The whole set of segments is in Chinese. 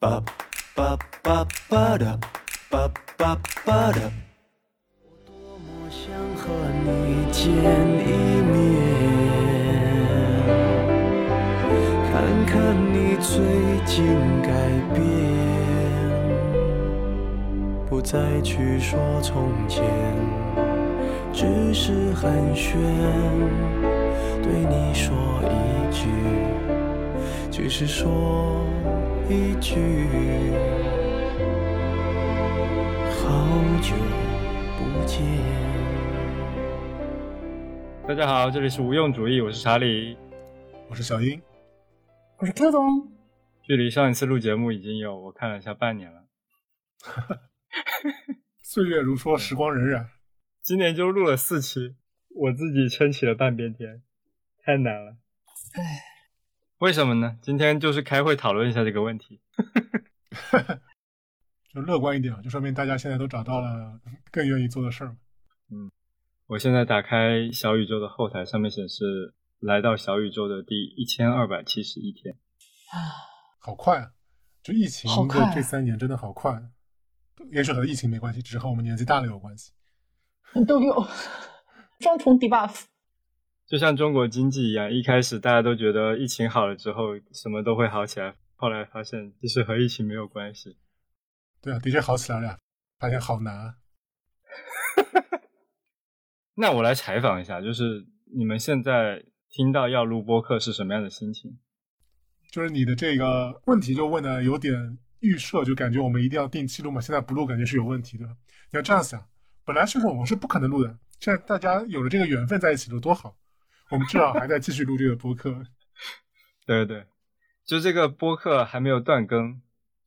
ba ba ba ba da. Ba ba ba da. 多么想和你见一面，看看你最近改变，不再去说从前，只是寒暄，对你说一句，只是说一句，好久不见。大家好，这里是无用主义，我是查理。我是小英，我是 Q 总，距离上一次录节目已经有我看了一下半年了，岁月如梭，时光荏苒。今年就录了四期，我自己撑起了半边天，太难了。唉，为什么呢？今天就是开会讨论一下这个问题。就乐观一点啊，就说明大家现在都找到了更愿意做的事儿。嗯我现在打开小宇宙的后台，上面显示来到小宇宙的第一千二百七十一天。啊 好快啊！就疫情的这三年真的好快，也许和疫情没关系，只是和我们年纪大了有关系。都有双重 debuff。就像中国经济一样，一开始大家都觉得疫情好了之后什么都会好起来，后来发现其实和疫情没有关系。对啊，的确好起来了，发现好难啊。那我来采访一下，就是你们现在听到要录播客是什么样的心情？就是你的这个问题就问的有点预设，就感觉我们一定要定期录嘛，现在不录感觉是有问题的。你要这样想，本来是我们是不可能录的，现在大家有了这个缘分在一起录，多好！我们至少还在继续录这个播客。对对对，就这个播客还没有断更，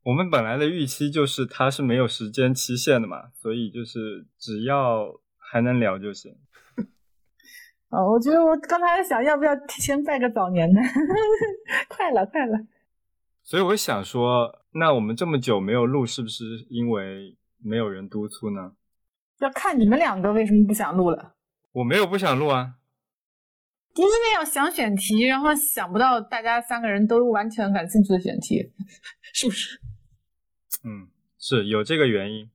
我们本来的预期就是它是没有时间期限的嘛，所以就是只要还能聊就行。啊，我觉得我刚才还想要不要提前拜个早年呢？快了，快了。所以我想说，那我们这么久没有录，是不是因为没有人督促呢？要看你们两个为什么不想录了。我没有不想录啊，因为要想选题，然后想不到大家三个人都完全感兴趣的选题，是不是？嗯，是有这个原因，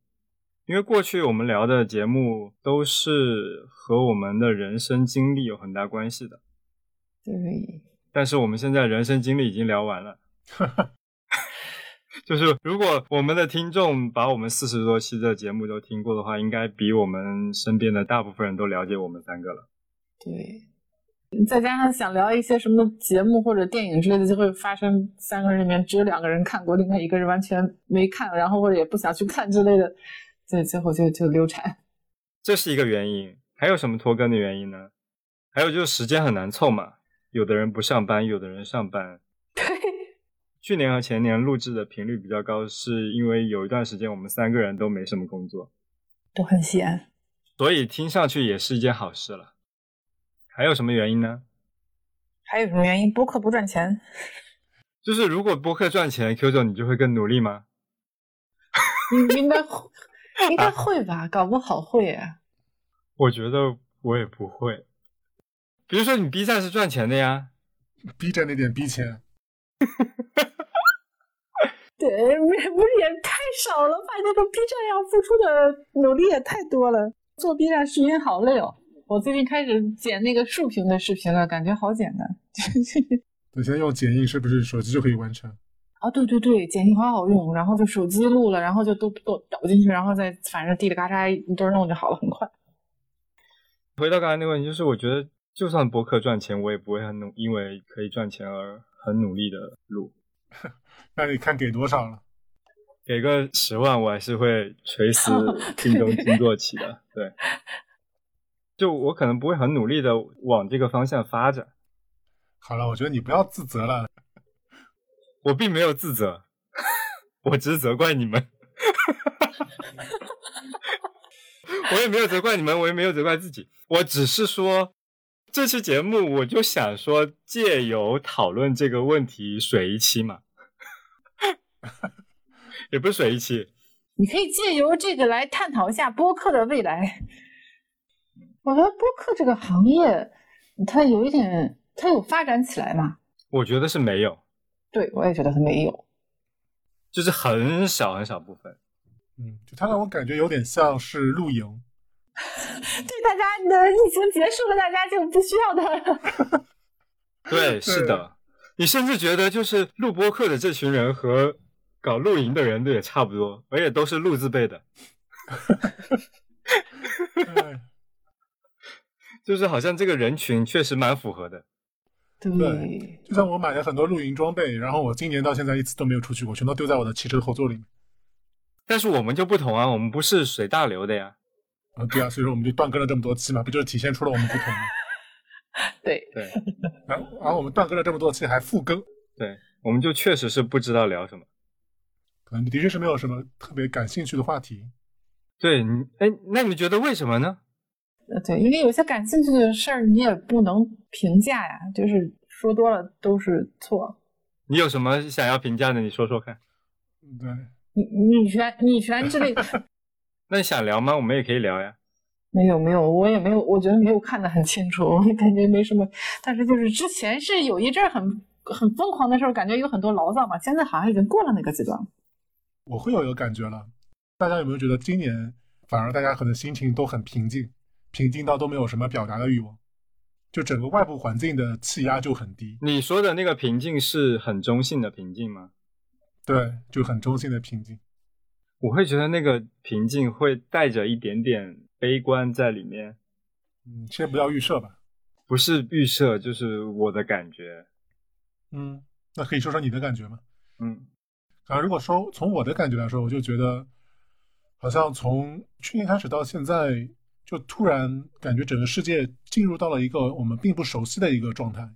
因为过去我们聊的节目都是和我们的人生经历有很大关系的，对，但是我们现在人生经历已经聊完了。就是如果我们的听众把我们四十多期的节目都听过的话，应该比我们身边的大部分人都了解我们三个了。对。再加上想聊一些什么节目或者电影之类的，就会发生三个人里面只有两个人看过，另外一个人完全没看，然后或者也不想去看之类的，对，最后就就流产。这是一个原因，还有什么拖更的原因呢？还有就是时间很难凑嘛，有的人不上班，有的人上班。对，去年和前年录制的频率比较高，是因为有一段时间我们三个人都没什么工作，都很闲。所以听上去也是一件好事了。还有什么原因呢？还有什么原因？播客不赚钱？就是如果播客赚钱，Q 总你就会更努力吗？应应该会，应该会吧？搞不好会啊。我觉得我也不会。比如说你 B 站是赚钱的呀，B 站那点逼钱，对，不是不是也太少了吧？那个 B 站要付出的努力也太多了。做 B 站视频好累哦。我最近开始剪那个竖屏的视频了，感觉好简单。对，现在用剪映是不是手机就可以完成？啊，对对对，剪映好好用，然后就手机录了，然后就都都导进去，然后再反正滴里嘎嚓一堆儿弄就好了，很快。回到刚才那个问题，就是我觉得就算博客赚钱，我也不会很努，因为可以赚钱而很努力的录。那你看给多少了？给个十万，我还是会垂死 听中听坐起的。对，就我可能不会很努力的往这个方向发展，好了，我觉得你不要自责了。我并没有自责，我只是责怪你们。我也没有责怪你们，我也没有责怪自己，我只是说这期节目我就想说借由讨论这个问题水一期嘛，也不是水一期，你可以借由这个来探讨一下播客的未来。我觉得播客这个行业，它有一点，它有发展起来吗？我觉得是没有。对，我也觉得它没有。就是很小很小部分。嗯，就它让我感觉有点像是露营。对大家的疫情结束了，大家就不需要它了。对，是的，你甚至觉得就是录播客的这群人和搞露营的人都也差不多，而且都是露字辈的，哎就是好像这个人群确实蛮符合的。对，就像我买了很多露营装备，然后我今年到现在一次都没有出去过，全都丢在我的汽车后座里面。但是我们就不同啊，我们不是水大流的呀。啊，对啊，所以说我们就断更了这么多期嘛，不就是体现出了我们不同吗？对，对然后，然后我们断更了这么多期还复更，对，我们就确实是不知道聊什么。可能的确是没有什么特别感兴趣的话题。对，你哎，那你觉得为什么呢？呃对，因为有些感兴趣的事儿你也不能评价呀，就是说多了都是错。你有什么想要评价的？你说说看。嗯对，女女权、女权之类的，那你想聊吗？我们也可以聊呀。没有没有，我也没有，我觉得没有看得很清楚，我感觉没什么。但是就是之前是有一阵儿很很疯狂的时候，感觉有很多牢骚嘛，现在好像已经过了那个阶段了。我会有一个感觉了。大家有没有觉得今年反而大家可能心情都很平静，平静到都没有什么表达的欲望，就整个外部环境的气压就很低，你说的那个平静是很中性的平静吗？对，就很中性的平静。我会觉得那个平静会带着一点点悲观在里面，嗯，先不要预设吧。不是预设，就是我的感觉。嗯，那可以说说你的感觉吗？嗯啊，如果说从我的感觉来说，我就觉得，好像从去年开始到现在，就突然感觉整个世界进入到了一个我们并不熟悉的一个状态。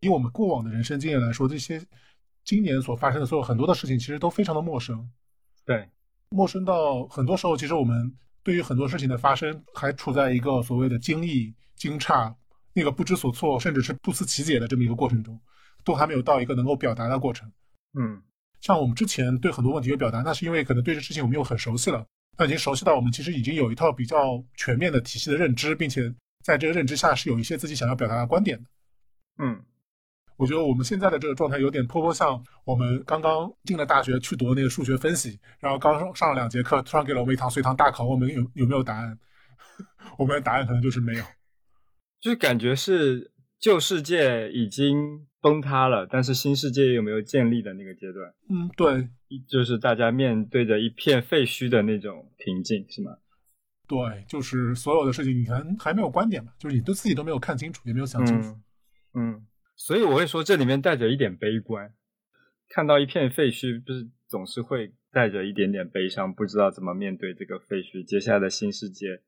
以我们过往的人生经验来说，这些今年所发生的所有很多的事情，其实都非常的陌生，对，陌生到很多时候，其实我们对于很多事情的发生，还处在一个所谓的惊异、惊诧、那个不知所措，甚至是不思其解的这么一个过程中，都还没有到一个能够表达的过程。嗯像我们之前对很多问题有表达，那是因为可能对这事情我们又很熟悉了，那已经熟悉到我们其实已经有一套比较全面的体系的认知，并且在这个认知下是有一些自己想要表达的观点的。嗯我觉得我们现在的这个状态有点颇颇像我们刚刚进了大学去读那个数学分析，然后刚上了两节课，突然给了我们一堂随堂大考，我们有有没有答案？我们的答案可能就是没有。就感觉是旧世界已经崩塌了，但是新世界有没有建立的那个阶段，嗯，对就是大家面对着一片废墟的那种平静，是吗？对，就是所有的事情你还还没有观点嘛，就是你都自己都没有看清楚，也没有想清楚。嗯嗯，所以我会说这里面带着一点悲观，看到一片废墟，不是总是会带着一点点悲伤，不知道怎么面对这个废墟，接下来的新世界。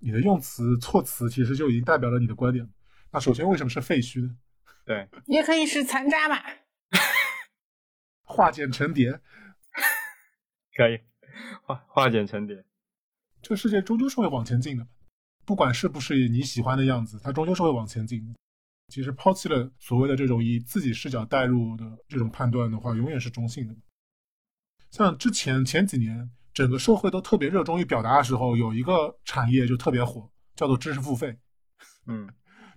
你的用词措辞其实就已经代表了你的观点。那首先为什么是废墟呢？对，也可以是残渣嘛。化茧成蝶，可以化化茧成蝶。这个世界终究是会往前进的，不管是不是你喜欢的样子，它终究是会往前进的。其实抛弃了所谓的这种以自己视角带入的这种判断的话，永远是中性的。像之前前几年，整个社会都特别热衷于表达的时候，有一个产业就特别火，叫做知识付费。嗯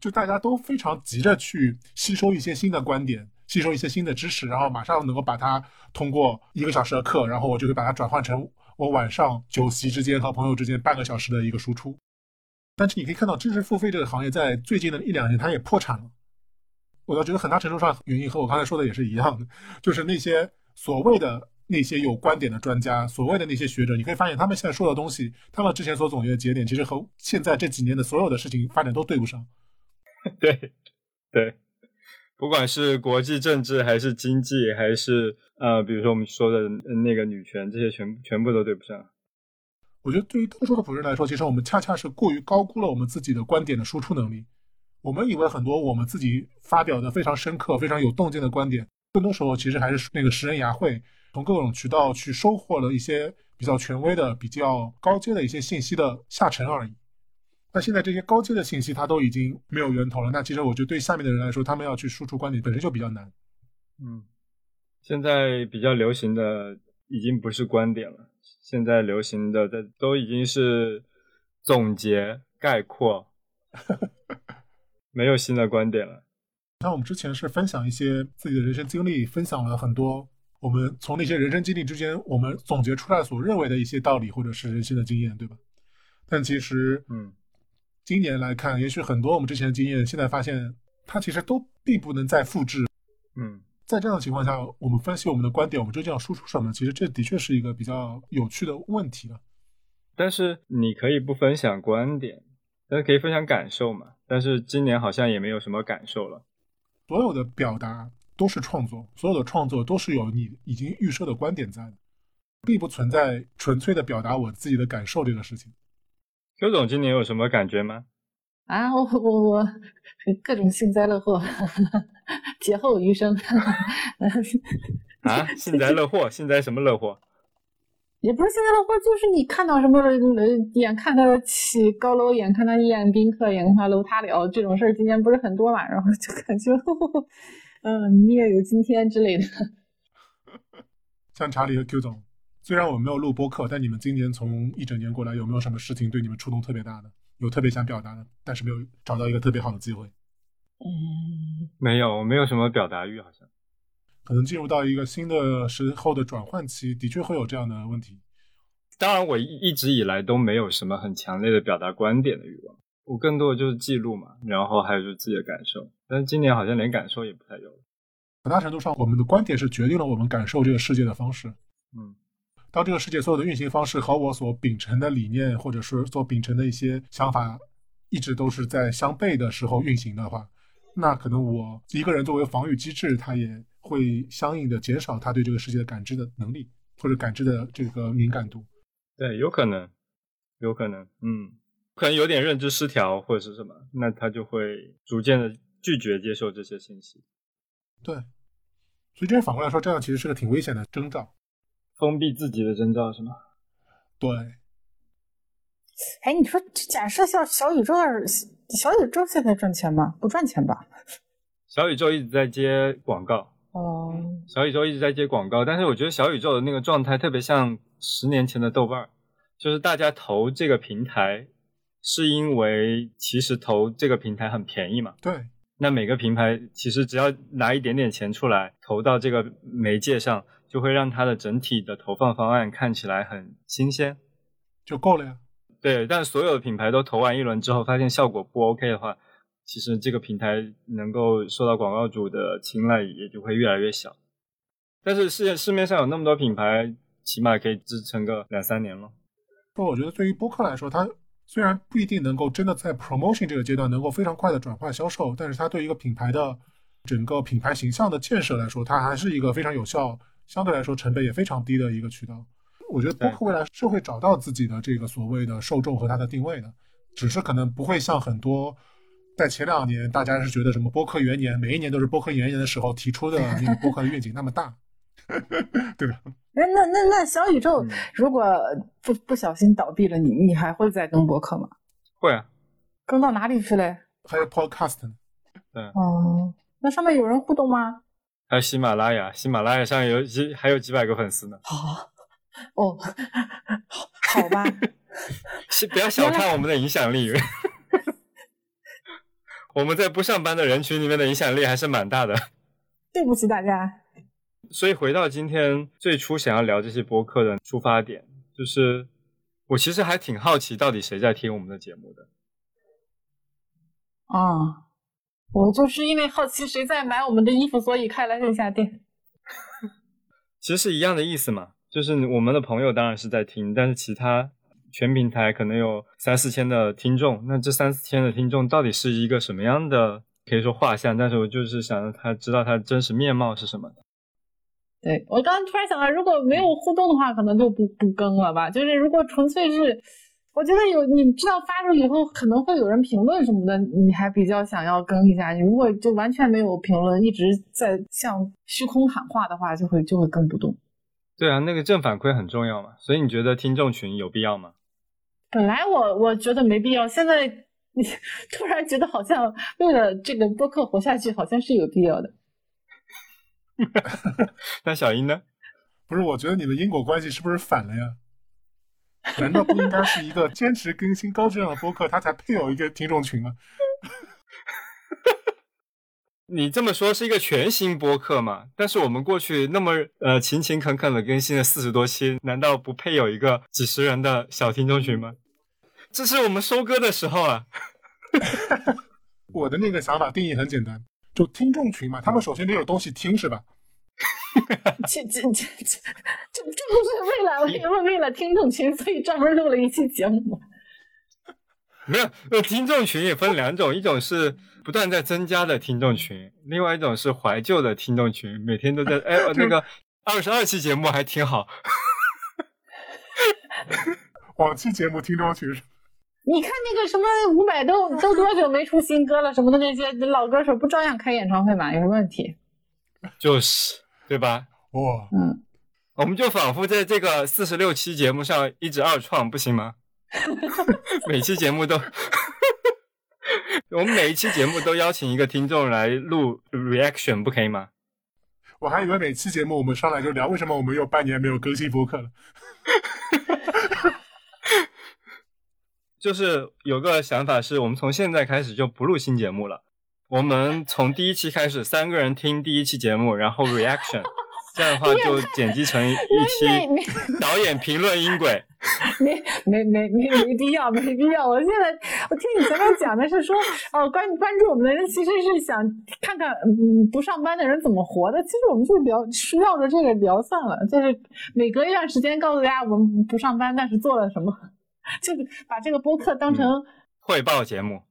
就大家都非常急着去吸收一些新的观点，吸收一些新的知识，然后马上能够把它通过一个小时的课，然后我就会把它转换成我晚上酒席之间和朋友之间半个小时的一个输出。但是你可以看到，知识付费这个行业在最近的一两年，它也破产了。我倒觉得很大程度上原因和我刚才说的也是一样的，就是那些所谓的那些有观点的专家，所谓的那些学者，你可以发现他们现在说的东西，他们之前所总结的节点，其实和现在这几年的所有的事情发展都对不上。对对，不管是国际政治还是经济，还是呃，比如说我们说的那个女权，这些全全部都对不上。我觉得对于多数的普通人来说，其实我们恰恰是过于高估了我们自己的观点的输出能力。我们以为很多我们自己发表的非常深刻、非常有洞见的观点，更多时候其实还是那个食人牙慧，从各种渠道去收获了一些比较权威的、比较高阶的一些信息的下沉而已。那现在这些高阶的信息它都已经没有源头了，那其实我觉得对下面的人来说，他们要去输出观点本身就比较难。嗯，现在比较流行的已经不是观点了，现在流行的在都已经是总结概括，没有新的观点了。那我们之前是分享一些自己的人生经历，分享了很多我们从那些人生经历之间，我们总结出来所认为的一些道理或者是人生的经验，对吧？但其实，嗯，今年来看，也许很多我们之前的经验，现在发现它其实都并不能再复制。嗯，在这样的情况下，我们分析我们的观点，我们究竟要输出什么？其实这的确是一个比较有趣的问题了。但是你可以不分享观点，但是可以分享感受嘛。但是今年好像也没有什么感受了。所有的表达都是创作，所有的创作都是有你已经预设的观点在的，并不存在纯粹的表达我自己的感受这个事情。Q 总今年有什么感觉吗？啊，我我我各种幸灾乐祸，劫后余生。啊，幸灾乐祸，幸灾什么乐祸？也不是幸灾乐祸，就是你看到什么，呃眼看他起高楼，眼看他一眼宾客，眼看他楼塌了，这种事儿今年不是很多嘛，然后就感觉，嗯，你也有今天之类的。像查理和 Q 总，虽然我们没有录播客，但你们今年从一整年过来，有没有什么事情对你们触动特别大的？有特别想表达的，但是没有找到一个特别好的机会，嗯，没有，没有什么表达欲，好像。可能进入到一个新的时候的转换期，的确会有这样的问题。当然，我一一直以来都没有什么很强烈的表达观点的欲望，我更多的就是记录嘛，然后还有就是自己的感受。但是今年好像连感受也不太有了。很大程度上，我们的观点是决定了我们感受这个世界的方式。嗯，当这个世界所有的运行方式和我所秉承的理念，或者是所秉承的一些想法，一直都是在相悖的时候运行的话，那可能我一个人作为防御机制，他也会相应的减少他对这个世界的感知的能力，或者感知的这个敏感度。对，有可能，有可能，嗯，可能有点认知失调或者是什么，那他就会逐渐的拒绝接受这些信息，对，所以这反过来说，这样其实是个挺危险的征兆。封闭自己的征兆是吗？对，哎，你说假设像小宇宙，小宇宙现在赚钱吗？不赚钱吧？小宇宙一直在接广告，哦，小宇宙一直在接广告，但是我觉得小宇宙的那个状态特别像十年前的豆瓣儿，就是大家投这个平台是因为其实投这个平台很便宜嘛，对，那每个平台其实只要拿一点点钱出来投到这个媒介上，就会让它的整体的投放方案看起来很新鲜。就够了呀。对，但所有的品牌都投完一轮之后，发现效果不 OK 的话，其实这个平台能够受到广告主的青睐也就会越来越小。但是市市面上有那么多品牌，起码可以支撑个两三年了。不，我觉得对于播客来说，它虽然不一定能够真的在 promotion 这个阶段能够非常快的转化销售，但是它对一个品牌的整个品牌形象的建设来说，它还是一个非常有效，相对来说成本也非常低的一个渠道。我觉得播客未来是会找到自己的这个所谓的受众和它的定位的，只是可能不会像很多在前两年大家是觉得什么播客元年，每一年都是播客元年的时候提出的那个播客的愿景那么大，对吧？那那那那小宇宙嗯如果不不小心倒闭了，你你还会再更播客吗？会啊，更到哪里去嘞？还有 podcast 呢，哦，那上面有人互动吗？还有喜马拉雅，喜马拉雅上有几还有几百个粉丝呢。好，哦，好好吧，不要小看我们的影响力，我们在不上班的人群里面的影响力还是蛮大的。对不起大家。所以回到今天最初想要聊这些播客的出发点，就是我其实还挺好奇，到底谁在听我们的节目的。啊、我就是因为好奇谁在买我们的衣服，所以开了线下店。其实是一样的意思嘛，就是我们的朋友当然是在听，但是其他全平台可能有三四千的听众，那这三四千的听众到底是一个什么样的，可以说画像，但是我就是想让他知道他真实面貌是什么。对我刚刚突然想到，如果没有互动的话，可能就不不更了吧。就是如果纯粹是，我觉得有你知道发出以后可能会有人评论什么的，你还比较想要更一下。你如果就完全没有评论，一直在向虚空喊话的话，就会就会更不动。对啊，那个正反馈很重要嘛，所以你觉得听众群有必要吗？本来我我觉得没必要，现在你突然觉得好像为了这个播客活下去，好像是有必要的。那小英呢？不是，我觉得你的因果关系是不是反了呀？难道不应该是一个坚持更新高质量的播客，它才配有一个听众群吗？你这么说是一个全新播客嘛？但是我们过去那么呃勤勤恳恳的更新了四十多期，难道不配有一个几十人的小听众群吗？这是我们收割的时候啊！我的那个想法定义很简单，就听众群嘛，他们首先得有东西听，是吧？这这这这这这不是为了为了为了听众群，所以专门录了一期节目吗？没有，那，听众群也分两种，一种是不断在增加的听众群，另外一种是怀旧的听众群，每天都在哎 那个二十二期节目还挺好。往期节目听众群是你看那个什么伍佰都都多久没出新歌了什么的那些老歌手不照样开演唱会吗？有什么问题？就是对吧？哇，嗯，我们就仿佛在这个四十六期节目上一直二创，不行吗？每期节目都，我们每一期节目都邀请一个听众来录 reaction，不可以吗？我还以为每期节目我们上来就聊为什么我们有半年没有更新播客了。就是有个想法是，我们从现在开始就不录新节目了。我们从第一期开始，三个人听第一期节目，然后 reaction，这样的话就剪辑成一期 导演评论音轨。没没没没没必要，没必要。我现在我听你前面讲的是说，哦，关关注我们的人其实是想看看嗯不上班的人怎么活的。其实我们就聊绕着这个聊算了，就是每隔一段时间告诉大家我们不上班，但是做了什么，就是把这个播客当成、嗯汇报节目。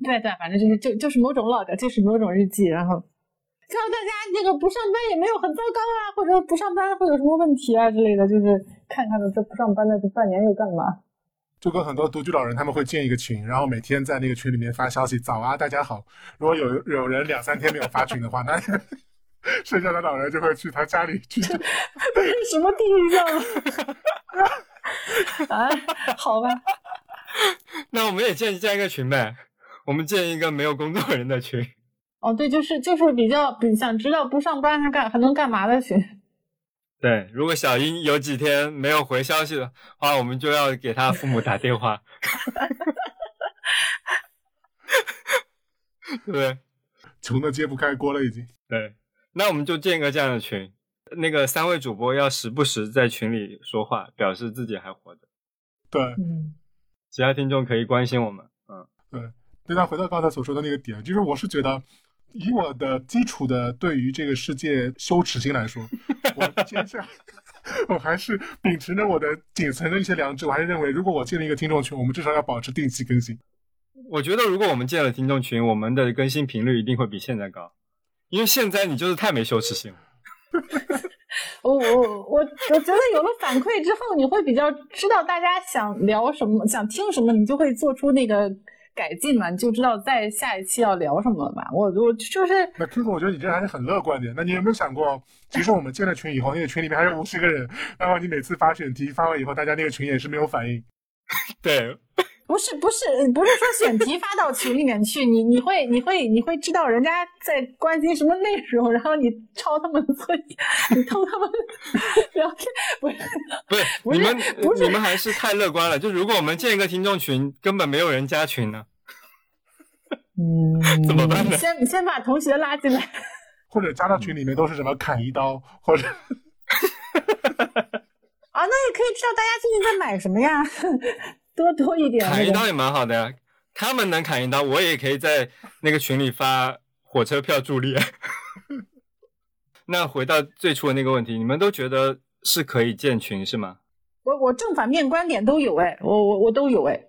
对对，反正就是就就是某种 log，就是某种日记，然后告诉大家那个不上班也没有很糟糕啊，或者说不上班会有什么问题啊之类的，就是看看这不上班的这半年又干嘛。就跟很多独居老人，他们会建一个群，然后每天在那个群里面发消息：“早啊，大家好。”如果有有人两三天没有发群的话，那 剩下的老人就会去他家里去。不是什么地域上的啊？好吧，那我们也建建一个群呗，我们建一个没有工作人的群。哦，对，就是就是比较比想知道不上班还干还能干嘛的群。对，如果小英有几天没有回消息的话，我们就要给他父母打电话，对？穷的揭不开锅了，已经。对，那我们就建一个这样的群，那个三位主播要时不时在群里说话，表示自己还活着，对嗯，其他听众可以关心我们。嗯，对，对。那回到刚才所说的那个点，就是我是觉得，以我的基础的对于这个世界羞耻心来说，我接下 我还是秉持着我的仅存的一些良知，我还是认为，如果我建立一个听众群，我们至少要保持定期更新。我觉得如果我们建了听众群，我们的更新频率一定会比现在高，因为现在你就是太没羞耻心了。我我我我觉得有了反馈之后，你会比较知道大家想聊什么，想听什么，你就会做出那个改进嘛，你就知道在下一期要聊什么了吧。我我就是那 Q 我觉得你这还是很乐观的。那你有没有想过，其实我们建了群以后，那个群里面还有五十个人，然后你每次发选题发完以后，大家那个群也是没有反应。对，不是不是不是说选题发到群里面去，你你会你会你会知道人家在关心什么内容，然后你抄他们作业，你偷他们，聊天不是不是不是你们不是你们还是太乐观了。就如果我们建一个听众群，根本没有人加群呢，嗯怎么办呢？先先把同学拉进来，或者加到群里面都是什么砍一刀，或者啊，那也可以知道大家最近在买什么呀，多多一点、砍一刀也蛮好的呀。他们能砍一刀，我也可以在那个群里发火车票助力。那回到最初的那个问题，你们都觉得是可以建群是吗？我我正反面观点都有哎，我我我都有哎。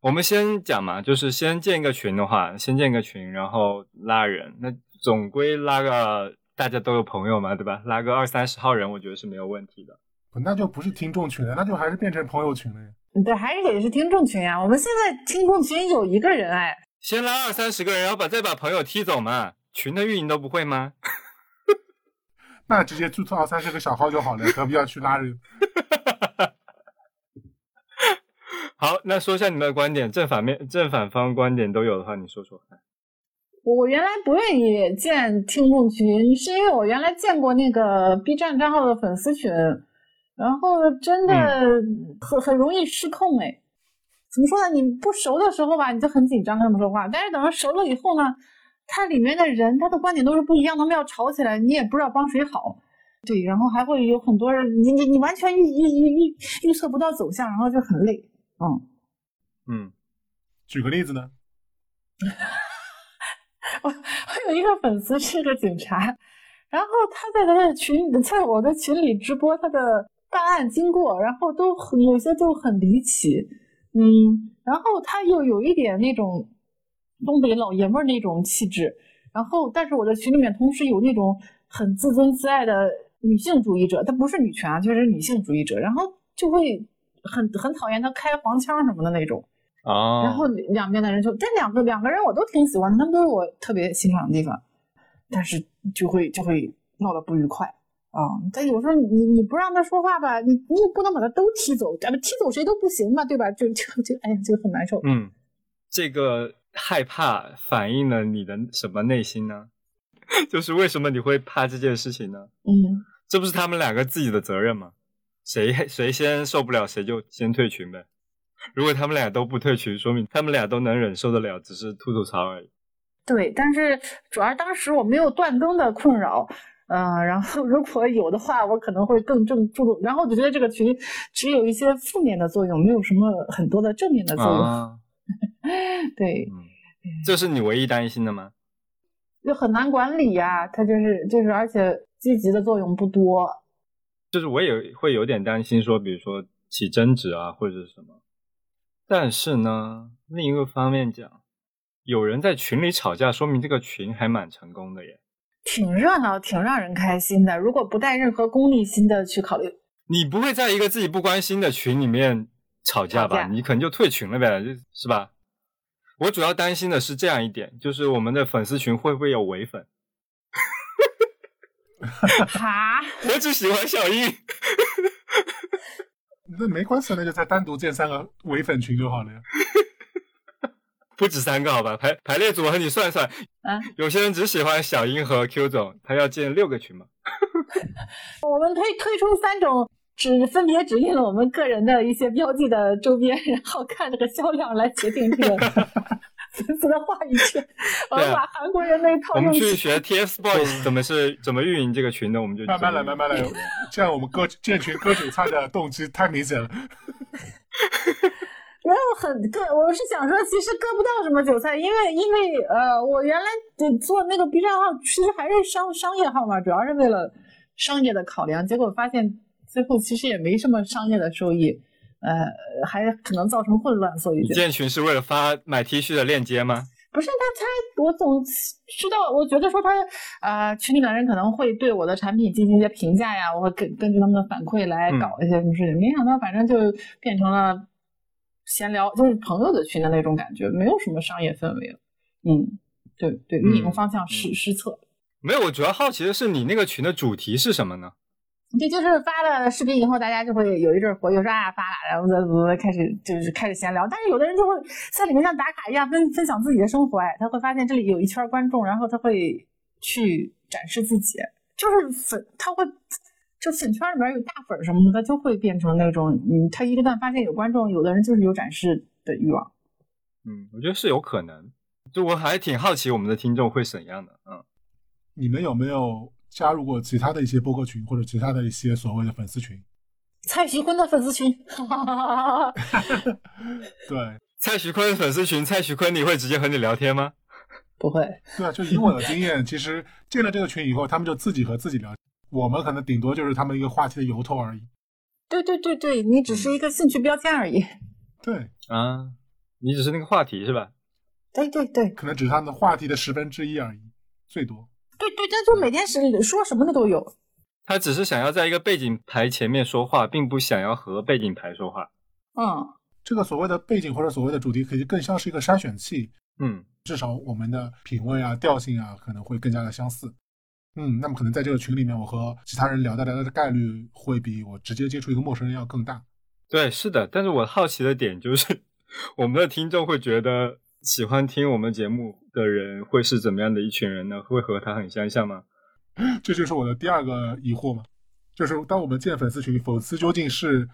我们先讲嘛，就是先建一个群的话，先建个群，然后拉人，那总归拉个大家都有朋友嘛，对吧？拉个二三十号人，我觉得是没有问题的。那就不是听众群了，那就还是变成朋友群了呀。对，还是得是听众群啊。我们现在听众群有一个人哎，先拉二三十个人，然后把再把朋友踢走嘛。群的运营都不会吗？那直接注册二三十个小号就好了，何必要去拉人？好，那说一下你们的观点，正反面、正反方观点都有的话，你说说看。我我原来不愿意建听众群，是因为我原来建过那个 B 站账号的粉丝群，然后真的很、很容易失控哎。怎么说呢？你不熟的时候吧，你就很紧张跟他们说话，但是等到熟了以后呢，他里面的人他的观点都是不一样，他们要吵起来，你也不知道帮谁好。对，然后还会有很多人，你你你完全预预预预预测不到走向，然后就很累。嗯，嗯，举个例子呢？我我有一个粉丝是个警察，然后他在他的群，在我的群里直播他的办案经过，然后都很有些就很离奇，嗯，然后他又有一点那种东北老爷们儿那种气质，然后但是我的群里面同时有那种很自尊自爱的女性主义者，他不是女权啊，就是女性主义者，然后就会很很讨厌他开黄腔什么的那种。啊，然后两边的人就这两个两个人我都挺喜欢的，他们都是我特别欣赏的地方，但是就会就会闹得不愉快啊。但有时候你你不让他说话吧，你你也不能把他都踢走，咱们踢走谁都不行嘛，对吧？就就就哎呀，就很难受。嗯，这个害怕反映了你的什么内心呢？就是为什么你会怕这件事情呢？嗯，这不是他们两个自己的责任吗？谁谁先受不了，谁就先退群呗。如果他们俩都不退群，说明他们俩都能忍受得了，只是吐吐槽而已。对，但是主要当时我没有断更的困扰，嗯、然后如果有的话，我可能会更正注重。然后我就觉得这个群只有一些负面的作用，没有什么很多的正面的作用。啊，对，嗯，这是你唯一担心的吗？就很难管理呀、它就是就是，而且积极的作用不多。就是我也会有点担心，说比如说起争执啊，或者是什么。但是呢，另一个方面讲，有人在群里吵架，说明这个群还蛮成功的耶。挺热闹，挺让人开心的。如果不带任何功利心的去考虑，你不会在一个自己不关心的群里面吵架吧？架你可能就退群了呗，就是吧？我主要担心的是这样一点，就是我们的粉丝群会不会有伪粉？哈，我只喜欢小英。那没关系，那就再单独建三个伪粉群就好了呀。不止三个好吧？排排列组合你算算，啊，有些人只喜欢小英和 Q 总，他要建六个群嘛？我们推推出三种只分别指定了我们个人的一些标记的周边，然后看这个销量来决定这个粉丝的话语权。我们把韩国人那一套我们。去学 TFBOYS 怎么是怎么运营这个群的，我们就慢慢来，慢慢来，这样我们割建群割韭菜的动机太明显了。然后很割，我是想说，其实割不到什么韭菜，因为因为呃，我原来得做那个 B 站号，其实还是商商业号嘛，主要是为了商业的考量，结果发现最后其实也没什么商业的收益，呃，还可能造成混乱，所以建群是为了发买 T 恤的链接吗？不是他他，我总知道，我觉得说他呃群里的人可能会对我的产品进行一些评价呀，我会根根据他们的反馈来嗯搞一些什么事情，没想到反正就变成了闲聊，就是朋友的群的那种感觉，没有什么商业氛围了。嗯，对对，运营方向失、嗯失策。没有，我主要好奇的是你那个群的主题是什么呢？这就是发了视频以后，大家就会有一阵儿活跃，说啊发了，然后再再开始就是开始闲聊。但是有的人就会在里面像打卡一样分分享自己的生活，哎，他会发现这里有一圈观众，然后他会去展示自己，就是粉，他会这粉圈里面有大粉什么的，他就会变成那种，嗯，他一旦发现有观众，有的人就是有展示的欲望。嗯，我觉得是有可能。就我还挺好奇我们的听众会怎样的。嗯，你们有没有加入过其他的一些播客群或者其他的一些所谓的粉丝群？蔡徐坤的粉丝群，哈哈哈哈哈，对，蔡徐坤粉丝群，蔡徐坤你会直接和你聊天吗？不会，对啊，就以我的经验，其实进了这个群以后，他们就自己和自己聊，我们可能顶多就是他们一个话题的由头而已。对对对对，你只是一个兴趣标签而已。对，啊，你只是那个话题是吧？对对对可能只是他们的话题的十分之一而已，最多。对对，但就每天是说什么的都有。他只是想要在一个背景牌前面说话，并不想要和背景牌说话。嗯，这个所谓的背景或者所谓的主题，可以更像是一个筛选器，嗯，至少我们的品味啊、调性啊，可能会更加的相似。嗯，那么可能在这个群里面，我和其他人聊得来的概率会比我直接接触一个陌生人要更大。对，是的。但是我好奇的点就是，我们的听众会觉得喜欢听我们节目的人会是怎么样的一群人呢？会和他很相像吗？这就是我的第二个疑惑嘛，就是当我们建粉丝群，粉丝究竟是，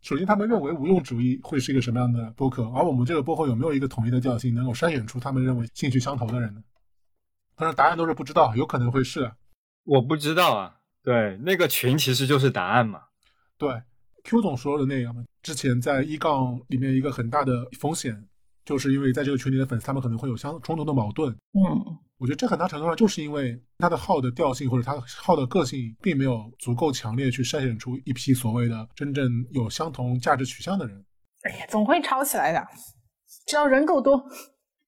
首先他们认为无用主义会是一个什么样的播客，而我们这个播客有没有一个统一的调性，能够筛选出他们认为兴趣相投的人呢？当然答案都是不知道，有可能会是。我不知道啊。对，那个群其实就是答案嘛。对，Q 总说的那样嘛。之前在一杠里面一个很大的风险，就是因为在这个群里的粉丝他们可能会有相冲突的矛盾。嗯，我觉得这很大程度上就是因为他的号的调性或者他号的个性并没有足够强烈去筛选出一批所谓的真正有相同价值取向的人。哎呀，总会吵起来的，只要人够多。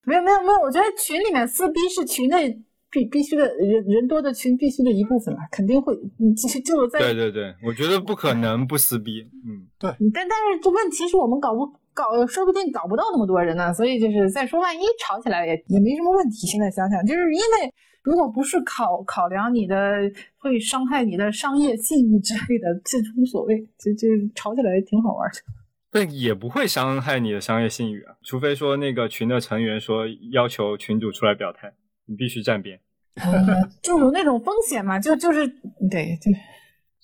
没有没有没有，我觉得群里面撕逼是群内必必须的人人多的群必须的一部分了，肯定会。你就就在对对对，我觉得不可能不撕逼。嗯，对但但是这问题是我们搞不搞，说不定搞不到那么多人呢。所以就是再说，万一吵起来也也没什么问题。现在想想，就是因为如果不是考考量你的会伤害你的商业信誉之类的，这无所谓，就就吵起来挺好玩的。但也不会伤害你的商业信誉啊，除非说那个群的成员说要求群主出来表态，你必须站边，就有那种风险嘛，就就是对对，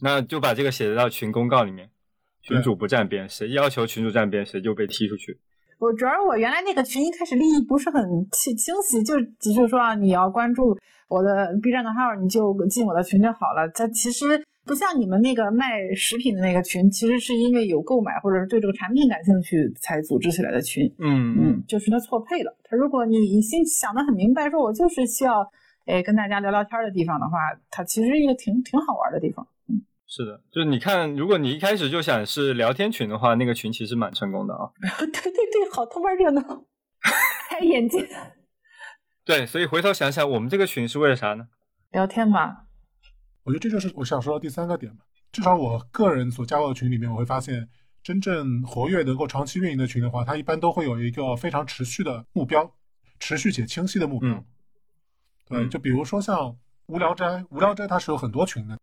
那就把这个写到群公告里面，群主不站边，谁要求群主站边，谁就被踢出去。我主要是我原来那个群一开始利益不是很清清晰，就只是说啊你要关注我的 B 站的号，你就进我的群就好了。它其实。不像你们那个卖食品的那个群，其实是因为有购买或者是对这个产品感兴趣才组织起来的群。嗯嗯，就是他错配了。他如果你心想的很明白，说我就是需要哎跟大家聊聊天的地方的话，它其实一个挺挺好玩的地方。嗯，是的，就是你看，如果你一开始就想是聊天群的话，那个群其实蛮成功的啊。对对对，好他妈热闹，开眼界。对，所以回头想想，我们这个群是为了啥呢？聊天吧。我觉得这就是我想说的第三个点吧。至少我个人所加入的群里面，我会发现，真正活跃、能够长期运营的群的话，它一般都会有一个非常持续的目标，持续且清晰的目标。对，就比如说像无聊斋，无聊斋它是有很多群的。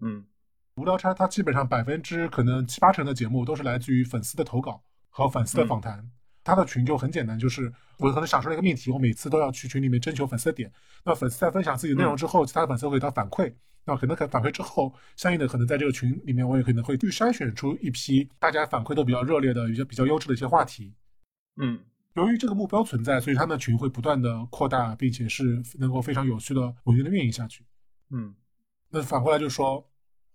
嗯，无聊斋它基本上百分之可能七八成的节目都是来自于粉丝的投稿和粉丝的访谈。它的群就很简单，就是我可能想出了一个命题，我每次都要去群里面征求粉丝的点。那粉丝在分享自己内容之后，其他的粉丝会给他反馈。那可能可反馈之后，相应的可能在这个群里面，我也可能会去筛选出一批大家反馈都比较热烈的、一些比较优质的一些话题。嗯，由于这个目标存在，所以他们的群会不断的扩大，并且是能够非常有序的、稳定的运营下去。嗯，那反过来就说，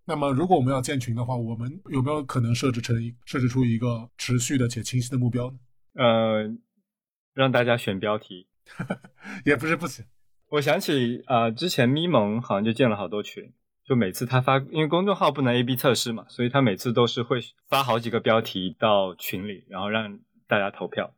那么如果我们要建群的话，我们有没有可能设置成一设置出一个持续的且清晰的目标呢？呃，让大家选标题，也不是不行。我想起啊，之前咪蒙好像就建了好多群，就每次他发，因为公众号不能 A/B 测试嘛，所以他每次都是会发好几个标题到群里，然后让大家投票。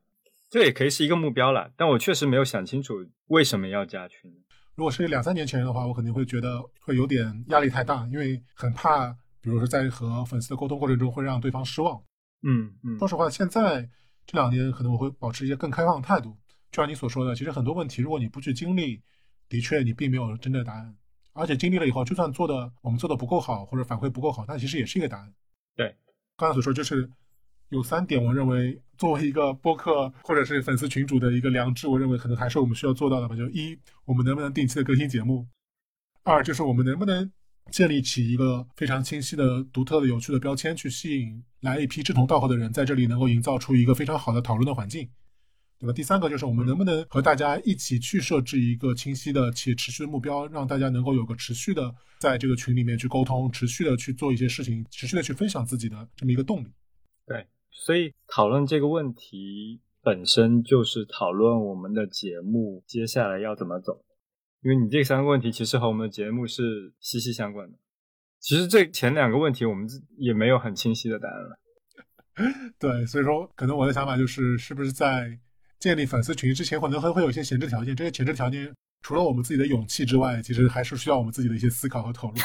这也可以是一个目标了，但我确实没有想清楚为什么要加群。如果是两三年前的话，我肯定会觉得会有点压力太大，因为很怕，比如说在和粉丝的沟通过程中会让对方失望。嗯嗯。说实话，现在这两年可能我会保持一些更开放的态度。就像你所说的，其实很多问题，如果你不去经历，的确，你并没有真正的答案，而且经历了以后，就算做的我们做的不够好，或者反馈不够好，那其实也是一个答案。对，刚才所说就是有三点，我认为作为一个播客或者是粉丝群主的一个良知，我认为可能还是我们需要做到的吧。就一，我们能不能定期的更新节目；二，就是我们能不能建立起一个非常清晰的、独特的、有趣的标签，去吸引来一批志同道合的人，在这里能够营造出一个非常好的讨论的环境。对吧？第三个就是我们能不能和大家一起去设置一个清晰的且持续的目标，让大家能够有个持续的在这个群里面去沟通，持续的去做一些事情，持续的去分享自己的这么一个动力。对，所以讨论这个问题本身就是讨论我们的节目接下来要怎么走，因为你这三个问题其实和我们的节目是息息相关的。其实这前两个问题我们也没有很清晰的答案了。对，所以说可能我的想法就是，是不是在建立粉丝群之前，可能会会有一些前置条件。这些前置条件，除了我们自己的勇气之外，其实还是需要我们自己的一些思考和投入。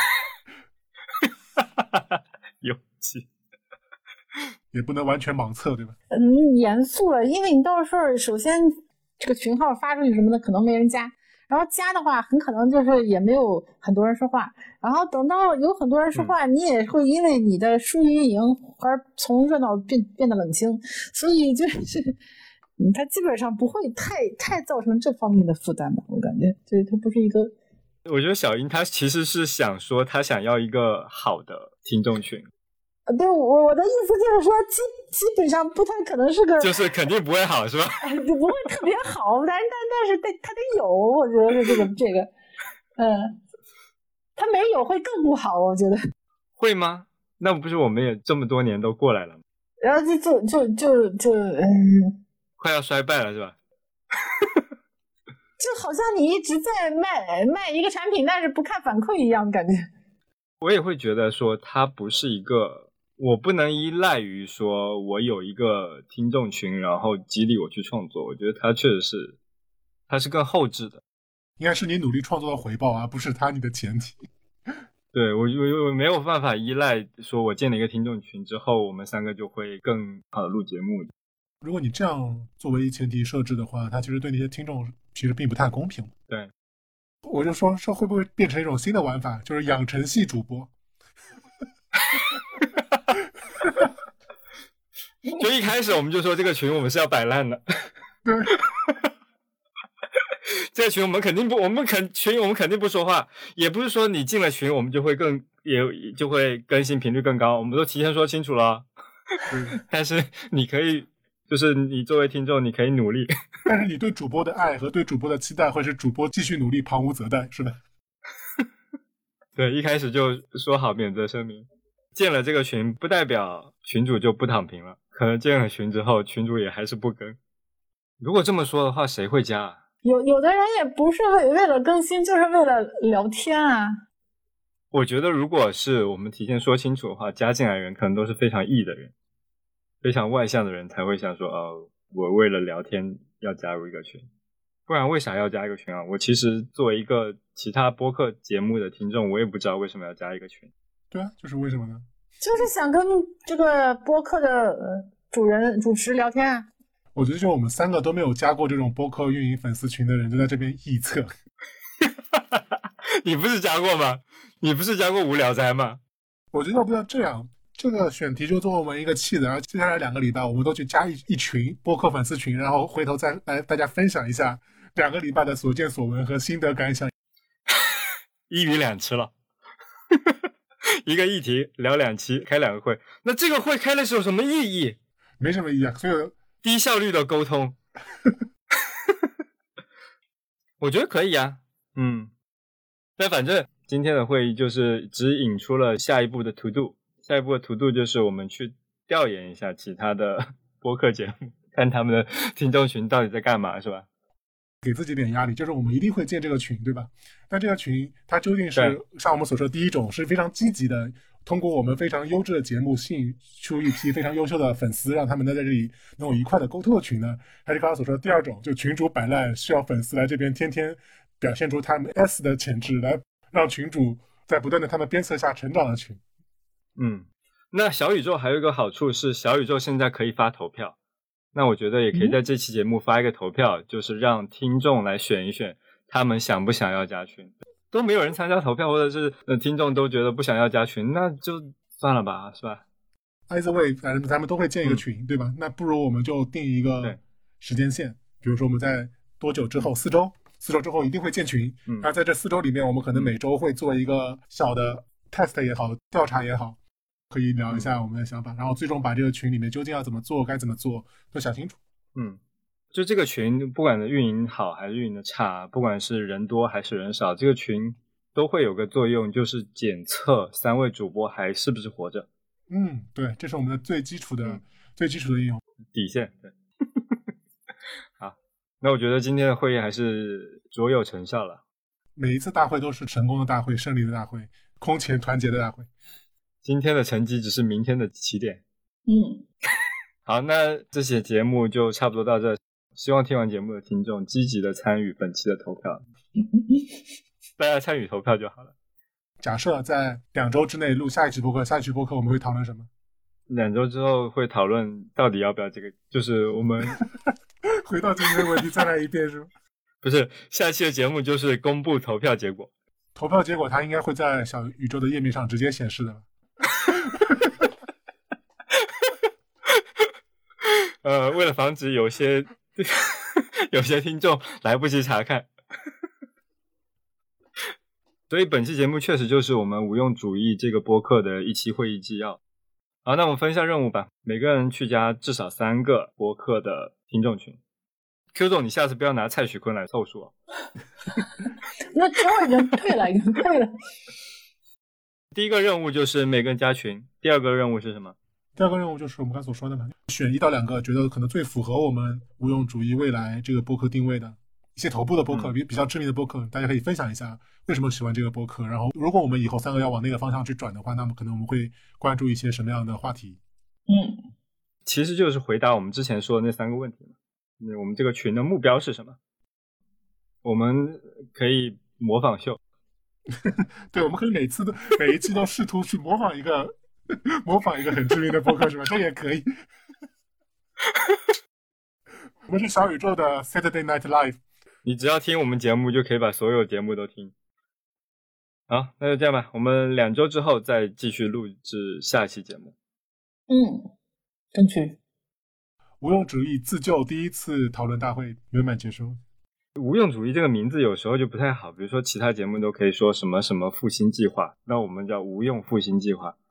勇气 也不能完全盲测，对吧？嗯，严肃了，因为你到时候首先这个群号发出去什么的，可能没人加。然后加的话，很可能就是也没有很多人说话。然后等到有很多人说话，你也会因为你的疏于运营而从热闹变变得冷清。所以就是。嗯，它基本上不会太太造成这方面的负担吧？我感觉，对，它不是一个。我觉得小英她其实是想说，她想要一个好的听众群。呃对我我的意思就是说，基基本上不太可能是个，就是 肯定不会好，是吧？就不会特别好，但是但但是得他得有，我觉得是这个这个，嗯，他没有会更不好，我觉得。会吗？那不是我们也这么多年都过来了吗？然后就就就就就嗯，快要衰败了，是吧？就好像你一直在卖卖一个产品，但是不看反馈一样，感觉。我也会觉得说，它不是一个，我不能依赖于说我有一个听众群，然后激励我去创作。我觉得它确实是，它是更后置的。应该是你努力创作的回报，而不是它你的前提。对我，我我没有办法依赖说，我建了一个听众群之后，我们三个就会更好的录节目。如果你这样作为前提设置的话，它其实对那些听众其实并不太公平。对，我就说说会不会变成一种新的玩法，就是养成系主播。就一开始我们就说这个群我们是要摆烂的。对。这个群我们肯定不，我们肯群我们肯定不说话，也不是说你进了群我们就会更也就会更新频率更高，我们都提前说清楚了。但是你可以，就是你作为听众，你可以努力。但是你对主播的爱和对主播的期待，会是主播继续努力，旁无责待，是吧。对，一开始就说好免责声明，建了这个群不代表群主就不躺平了，可能建了群之后，群主也还是不更。如果这么说的话，谁会加？啊有有的人也不是为为了更新，就是为了聊天啊。我觉得，如果是我们提前说清楚的话，加进来人可能都是非常 E 的人，非常外向的人才会想说，哦，我为了聊天要加入一个群，不然为啥要加一个群啊？我其实作为一个其他播客节目的听众，我也不知道为什么要加一个群。对啊，就是为什么呢？就是想跟这个播客的主人主持聊天啊。我觉得就我们三个都没有加过这种播客运营粉丝群的人，就在这边臆测。你不是加过吗？你不是加过无聊斋吗？我觉得要不要这样，这个选题就做我们一个气子，然后接下来两个礼拜我们都去加一一群播客粉丝群，然后回头再来大家分享一下两个礼拜的所见所闻和心得感想。一鱼两吃了，一个议题聊两期，开两个会，那这个会开的是有什么意义？没什么意义啊，所以。低效率的沟通，我觉得可以啊，嗯，但反正今天的会议就是只引出了下一步的 to do，下一步的 to do 就是我们去调研一下其他的 播客节目，看他们的 听众群到底在干嘛，是吧？给自己点压力，就是我们一定会建这个群，对吧？但这个群它究竟是像我们所说第一种是非常积极的。通过我们非常优质的节目，吸引出一批非常优秀的粉丝，让他们在这里能有愉快的沟通的群呢？还是刚刚所说的第二种，就群主摆烂，需要粉丝来这边天天表现出他们 S 的潜质，来让群主在不断的他们鞭策下成长的群？嗯，那小宇宙还有一个好处是，小宇宙现在可以发投票，那我觉得也可以在这期节目发一个投票，就是让听众来选一选，他们想不想要加群。都没有人参加投票，或者是呃听众都觉得不想要加群，那就算了吧，是吧？Either way，反正咱们都会建一个群，对吧？那不如我们就定一个时间线，比如说我们在多久之后，四周，四周之后一定会建群。嗯，那在这四周里面，我们可能每周会做一个小的 test 也好，调查也好，可以聊一下我们的想法，然后最终把这个群里面究竟要怎么做，该怎么做都想清楚。嗯。就这个群，不管的运营好还是运营的差，不管是人多还是人少，这个群都会有个作用，就是检测三位主播还是不是活着。嗯，对，这是我们的最基础的、最基础的应用底线。对，好，那我觉得今天的会议还是卓有成效了。每一次大会都是成功的大会、胜利的大会、空前团结的大会。今天的成绩只是明天的起点。嗯，好，那这期节目就差不多到这。希望听完节目的听众积极的参与本期的投票，大家参与投票就好了。假设在两周之内录下一期播客，下一期播客我们会讨论什么？两周之后会讨论到底要不要这个，就是我们 回到今天的问题再来一遍是吗？不是，下期的节目就是公布投票结果。投票结果它应该会在小宇宙的页面上直接显示的。呃，为了防止有些。有些听众来不及查看，所以本期节目确实就是我们无用主义这个播客的一期会议纪要。好，那我们分一下任务吧，每个人去加至少三个播客的听众群。Q 总，你下次不要拿蔡徐坤来凑数啊。那周已经退了，已经退了。第一个任务就是每个人加群，第二个任务是什么？第二个任务就是我们刚才所说的嘛，选一到两个觉得可能最符合我们无用主义未来这个播客定位的一些头部的播客，比比较知名的播客，大家可以分享一下为什么喜欢这个播客。然后，如果我们以后三个要往那个方向去转的话，那么可能我们会关注一些什么样的话题？嗯，其实就是回答我们之前说的那三个问题嘛。那我们这个群的目标是什么？我们可以模仿秀，对，我们可以每次都每一期都试图去模仿一个模仿一个很知名的播客，是吧？这也可以。我们是小宇宙的 Saturday Night Live。你只要听我们节目，就可以把所有节目都听。好，那就这样吧，我们两周之后再继续录制下一期节目。嗯，争取。无用主义自救第一次讨论大会圆满结束。无用主义这个名字有时候就不太好，比如说其他节目都可以说什么什么复兴计划，那我们叫无用复兴计划。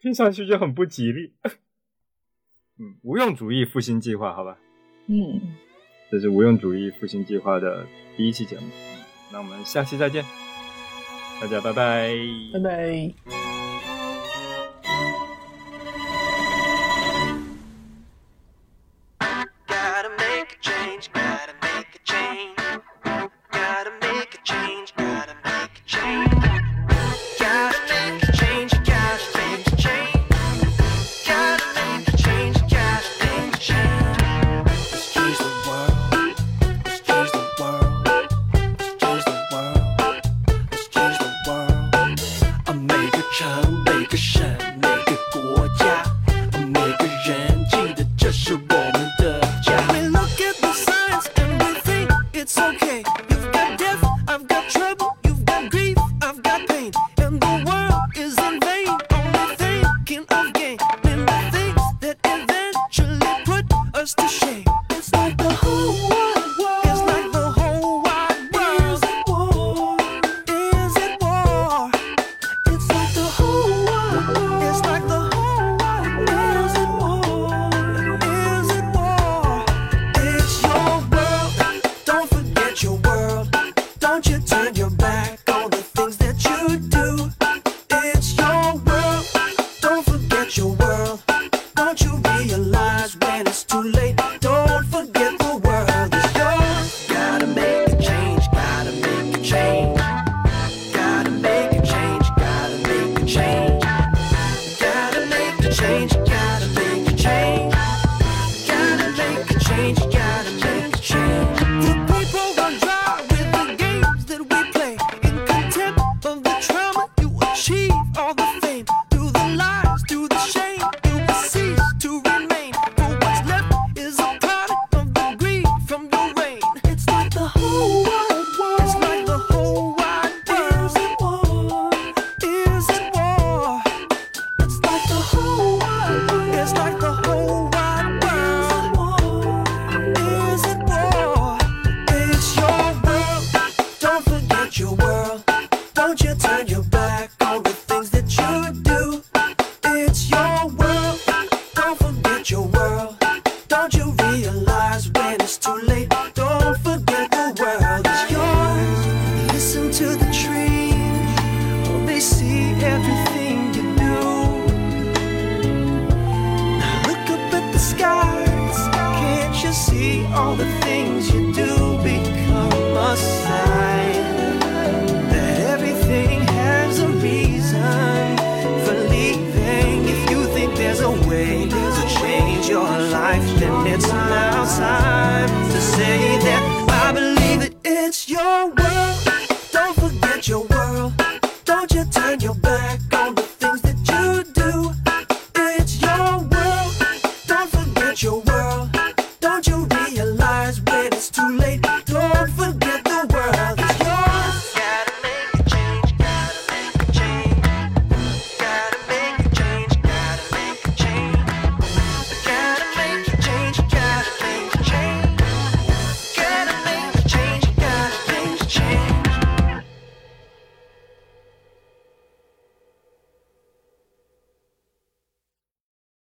听上去就很不吉利。嗯，无用主义复兴计划，好吧。嗯，这是无用主义复兴计划的第一期节目。嗯，那我们下期再见，大家拜拜，拜拜。